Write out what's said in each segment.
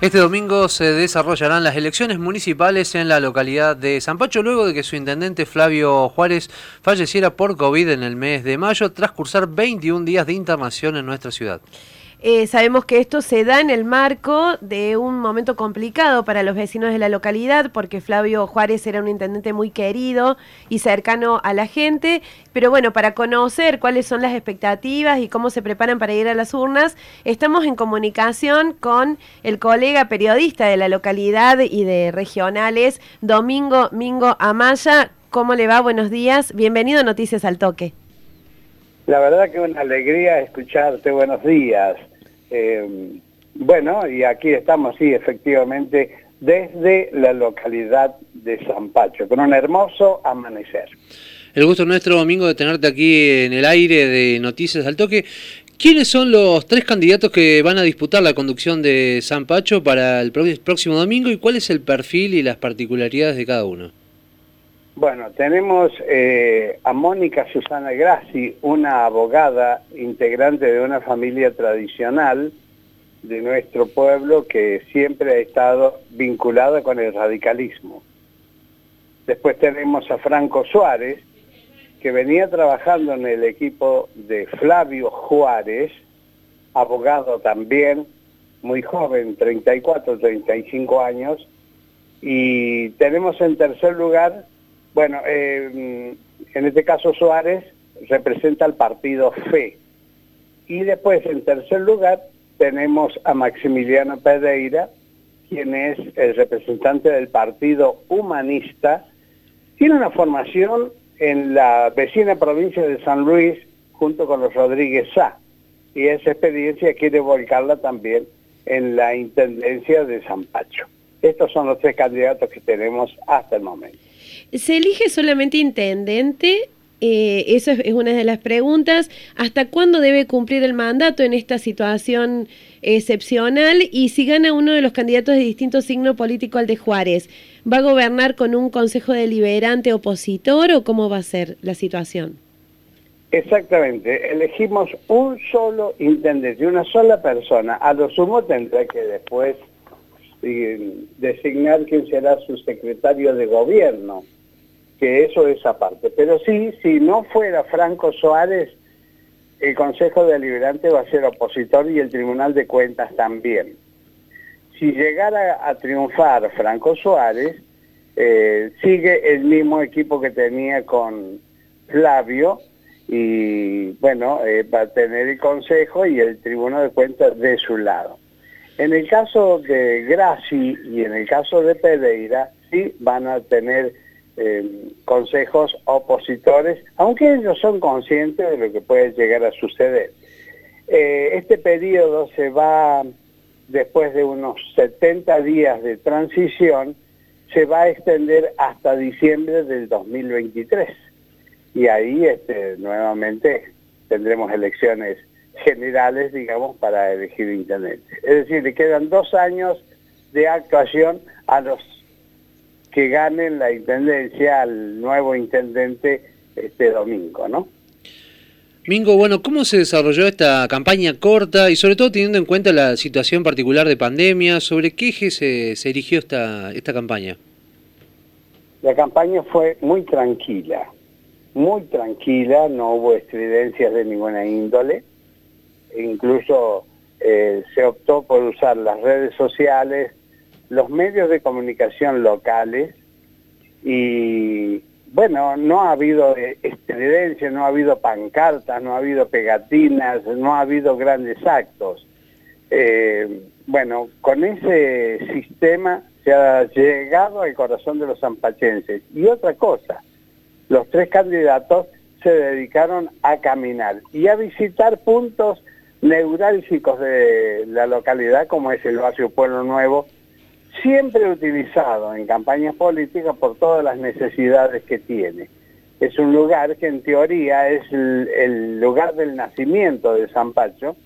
Este domingo se desarrollarán las elecciones municipales en la localidad de San Pacho luego de que su intendente Flavio Juárez falleciera por COVID en el mes de mayo tras cursar 21 días de internación en nuestra ciudad. Eh, sabemos que esto se da en el marco de un momento complicado para los vecinos de la localidad, porque Flavio Juárez era un intendente muy querido y cercano a la gente. Pero bueno, para conocer cuáles son las expectativas y cómo se preparan para ir a las urnas, estamos en comunicación con el colega periodista de la localidad y de regionales, Domingo Mingo Amaya. ¿Cómo le va? Buenos días. Bienvenido a Noticias al Toque. La verdad que una alegría escucharte, buenos días. Eh, bueno, y aquí estamos, sí, efectivamente, desde la localidad de San Pacho, con un hermoso amanecer. El gusto nuestro, Domingo, de tenerte aquí en el aire de Noticias al Toque. ¿Quiénes son los tres candidatos que van a disputar la conducción de San Pacho para el próximo domingo y cuál es el perfil y las particularidades de cada uno? Bueno, tenemos eh, a Mónica Susana Grassi, una abogada integrante de una familia tradicional de nuestro pueblo que siempre ha estado vinculada con el radicalismo. Después tenemos a Franco Suárez, que venía trabajando en el equipo de Flavio Juárez, abogado también, muy joven, 34, 35 años. Y tenemos en tercer lugar bueno, eh, en este caso Suárez representa al partido FE. Y después, en tercer lugar, tenemos a Maximiliano Pereira, quien es el representante del Partido Humanista. Tiene una formación en la vecina provincia de San Luis junto con los Rodríguez Sá. Y esa experiencia quiere volcarla también en la Intendencia de San Pacho. Estos son los tres candidatos que tenemos hasta el momento. ¿Se elige solamente intendente? Eh, esa es una de las preguntas. ¿Hasta cuándo debe cumplir el mandato en esta situación excepcional? Y si gana uno de los candidatos de distinto signo político al de Juárez, ¿va a gobernar con un consejo deliberante opositor o cómo va a ser la situación? Exactamente, elegimos un solo intendente, una sola persona. A lo sumo tendrá que después designar quién será su secretario de gobierno, que eso es aparte. Pero sí, si no fuera Franco Suárez, el Consejo Deliberante va a ser opositor y el Tribunal de Cuentas también. Si llegara a triunfar Franco Suárez, eh, sigue el mismo equipo que tenía con Flavio y bueno, eh, va a tener el Consejo y el Tribunal de Cuentas de su lado. En el caso de Graci y en el caso de Pereira, sí van a tener eh, consejos opositores, aunque ellos son conscientes de lo que puede llegar a suceder. Eh, este periodo se va, después de unos 70 días de transición, se va a extender hasta diciembre del 2023. Y ahí este, nuevamente tendremos elecciones generales, digamos, para elegir intendente. Es decir, le quedan dos años de actuación a los que ganen la intendencia al nuevo intendente este domingo, ¿no? Mingo, bueno, ¿cómo se desarrolló esta campaña corta y sobre todo teniendo en cuenta la situación particular de pandemia? ¿Sobre qué eje se, se erigió esta, esta campaña? La campaña fue muy tranquila, muy tranquila, no hubo estridencias de ninguna índole incluso eh, se optó por usar las redes sociales, los medios de comunicación locales y bueno, no ha habido estridencia, no ha habido pancartas, no ha habido pegatinas, no ha habido grandes actos. Eh, bueno, con ese sistema se ha llegado al corazón de los zampachenses. Y otra cosa, los tres candidatos se dedicaron a caminar y a visitar puntos neurálgicos de la localidad, como es el barrio Pueblo Nuevo, siempre utilizado en campañas políticas por todas las necesidades que tiene. Es un lugar que en teoría es el, lugar del nacimiento de San Pacho,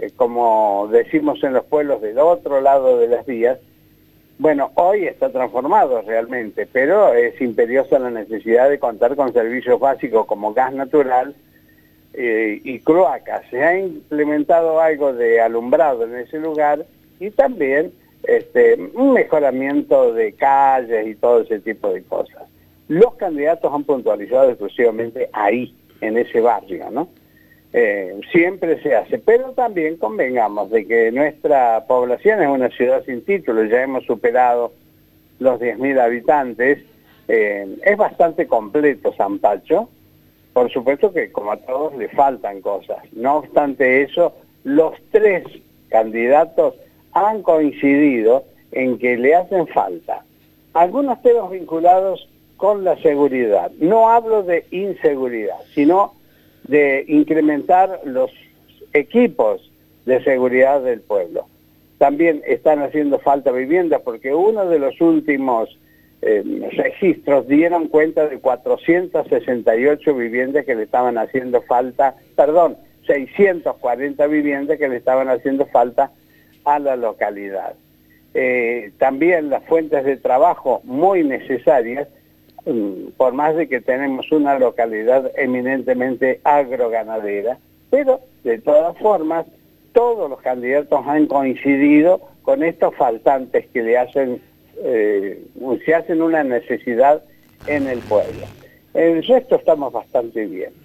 eh, como decimos en los pueblos del otro lado de las vías. Bueno, hoy está transformado realmente, pero es imperiosa la necesidad de contar con servicios básicos como gas natural, eh, y cloacas. Se ha implementado algo de alumbrado en ese lugar y también este, un mejoramiento de calles y todo ese tipo de cosas. Los candidatos han puntualizado exclusivamente ahí, en ese barrio, ¿no? Eh, siempre se hace, pero también convengamos de que nuestra población es una ciudad sin título, ya hemos superado los 10.000 habitantes, eh, es bastante completo San Pacho, por supuesto que como a todos le faltan cosas, no obstante eso, los tres candidatos han coincidido en que le hacen falta algunos temas vinculados con la seguridad. No hablo de inseguridad, sino de incrementar los equipos de seguridad del pueblo. También están haciendo falta viviendas porque uno de los últimos eh, registros dieron cuenta de 468 viviendas que le estaban haciendo falta, perdón, 640 viviendas que le estaban haciendo falta a la localidad. Eh, también las fuentes de trabajo muy necesarias Mm, por más de que tenemos una localidad eminentemente agroganadera, pero de todas formas todos los candidatos han coincidido con estos faltantes que le hacen, eh, se hacen una necesidad en el pueblo. En el resto estamos bastante bien.